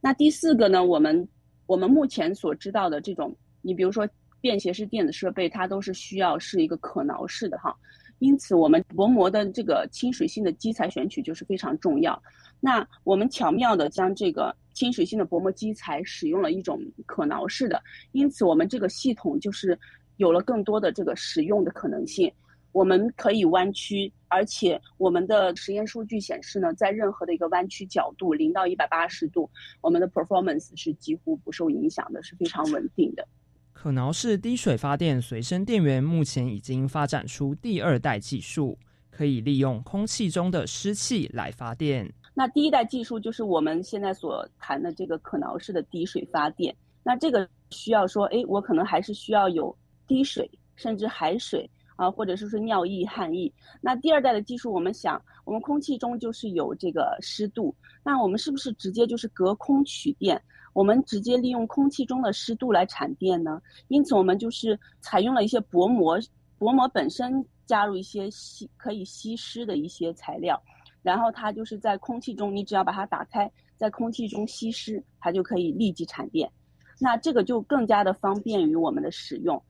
I: 那第四个呢，我们我们目前所知道的这种，你比如说便携式电子设备，它都是需要是一个可挠式的哈，因此我们薄膜的这个亲水性的基材选取就是非常重要。那我们巧妙的将这个亲水性的薄膜基材使用了一种可挠式的，因此我们这个系统就是。有了更多的这个使用的可能性，我们可以弯曲，而且我们的实验数据显示呢，在任何的一个弯曲角度，零到一百八十度，我们的 performance 是几乎不受影响的，是非常稳定的。
H: 可挠式滴水发电随身电源目前已经发展出第二代技术，可以利用空气中的湿气来发电。
I: 那第一代技术就是我们现在所谈的这个可挠式的滴水发电。那这个需要说，哎，我可能还是需要有。滴水，甚至海水啊，或者说是尿液、汗液。那第二代的技术，我们想，我们空气中就是有这个湿度，那我们是不是直接就是隔空取电？我们直接利用空气中的湿度来产电呢？因此，我们就是采用了一些薄膜，薄膜本身加入一些吸可以吸湿的一些材料，然后它就是在空气中，你只要把它打开，在空气中吸湿，它就可以立即产电。那这个就更加的方便于我们的使用。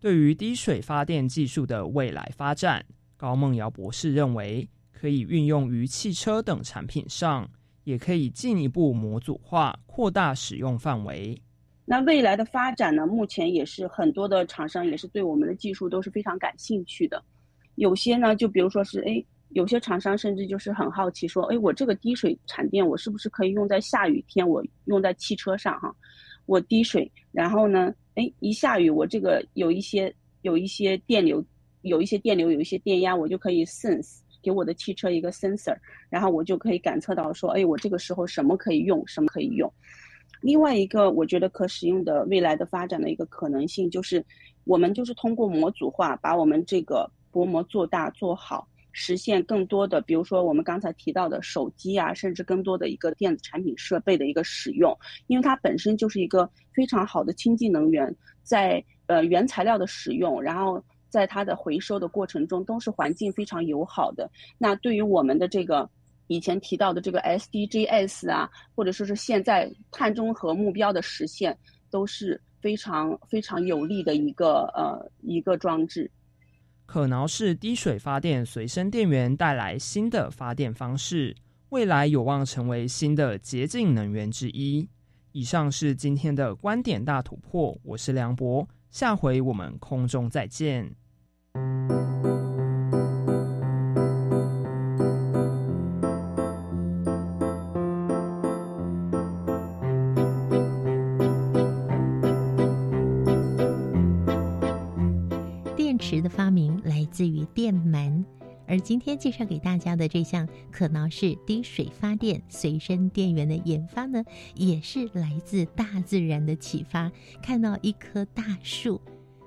H: 对于滴水发电技术的未来发展，高梦瑶博士认为可以运用于汽车等产品上，也可以进一步模组化，扩大使用范围。
I: 那未来的发展呢？目前也是很多的厂商也是对我们的技术都是非常感兴趣的。有些呢，就比如说是哎，有些厂商甚至就是很好奇说，哎，我这个滴水产电，我是不是可以用在下雨天？我用在汽车上哈？我滴水，然后呢？哎，一下雨，我这个有一些有一些电流，有一些电流，有一些电压，我就可以 sense 给我的汽车一个 sensor，然后我就可以感测到说，哎，我这个时候什么可以用，什么可以用。另外一个，我觉得可使用的未来的发展的一个可能性，就是我们就是通过模组化，把我们这个薄膜做大做好。实现更多的，比如说我们刚才提到的手机啊，甚至更多的一个电子产品设备的一个使用，因为它本身就是一个非常好的清洁能源，在呃原材料的使用，然后在它的回收的过程中都是环境非常友好的。那对于我们的这个以前提到的这个 SDGs 啊，或者说是现在碳中和目标的实现，都是非常非常有利的一个呃一个装置。
H: 可挠式滴水发电随身电源带来新的发电方式，未来有望成为新的洁净能源之一。以上是今天的观点大突破，我是梁博，下回我们空中再见。
A: 自于电鳗，而今天介绍给大家的这项可挠式滴水发电随身电源的研发呢，也是来自大自然的启发。看到一棵大树，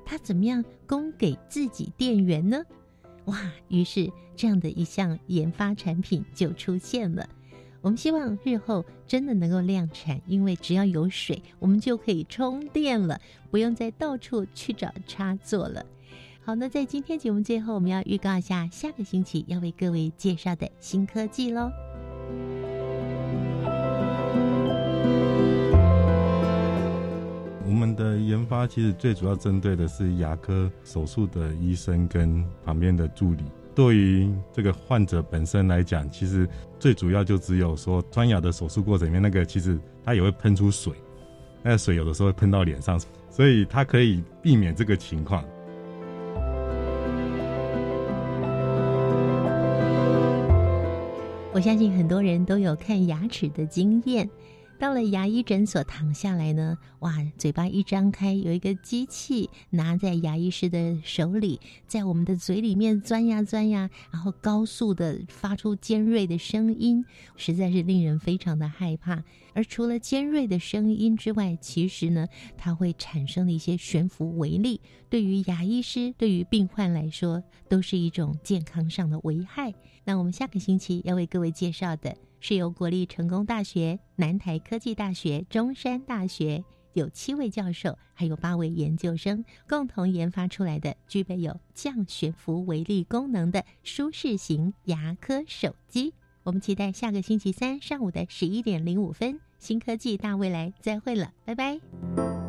A: 它怎么样供给自己电源呢？哇！于是这样的一项研发产品就出现了。我们希望日后真的能够量产，因为只要有水，我们就可以充电了，不用再到处去找插座了。好，那在今天节目最后，我们要预告一下下个星期要为各位介绍的新科技喽。
J: 我们的研发其实最主要针对的是牙科手术的医生跟旁边的助理。对于这个患者本身来讲，其实最主要就只有说穿牙的手术过程里面那个，其实它也会喷出水，那个水有的时候会喷到脸上，所以它可以避免这个情况。
A: 我相信很多人都有看牙齿的经验，到了牙医诊所躺下来呢，哇，嘴巴一张开，有一个机器拿在牙医师的手里，在我们的嘴里面钻呀钻呀，然后高速的发出尖锐的声音，实在是令人非常的害怕。而除了尖锐的声音之外，其实呢，它会产生的一些悬浮微粒，对于牙医师、对于病患来说，都是一种健康上的危害。那我们下个星期要为各位介绍的。是由国立成功大学、南台科技大学、中山大学有七位教授，还有八位研究生共同研发出来的，具备有降悬浮微粒功能的舒适型牙科手机。我们期待下个星期三上午的十一点零五分，新科技大未来再会了，拜拜。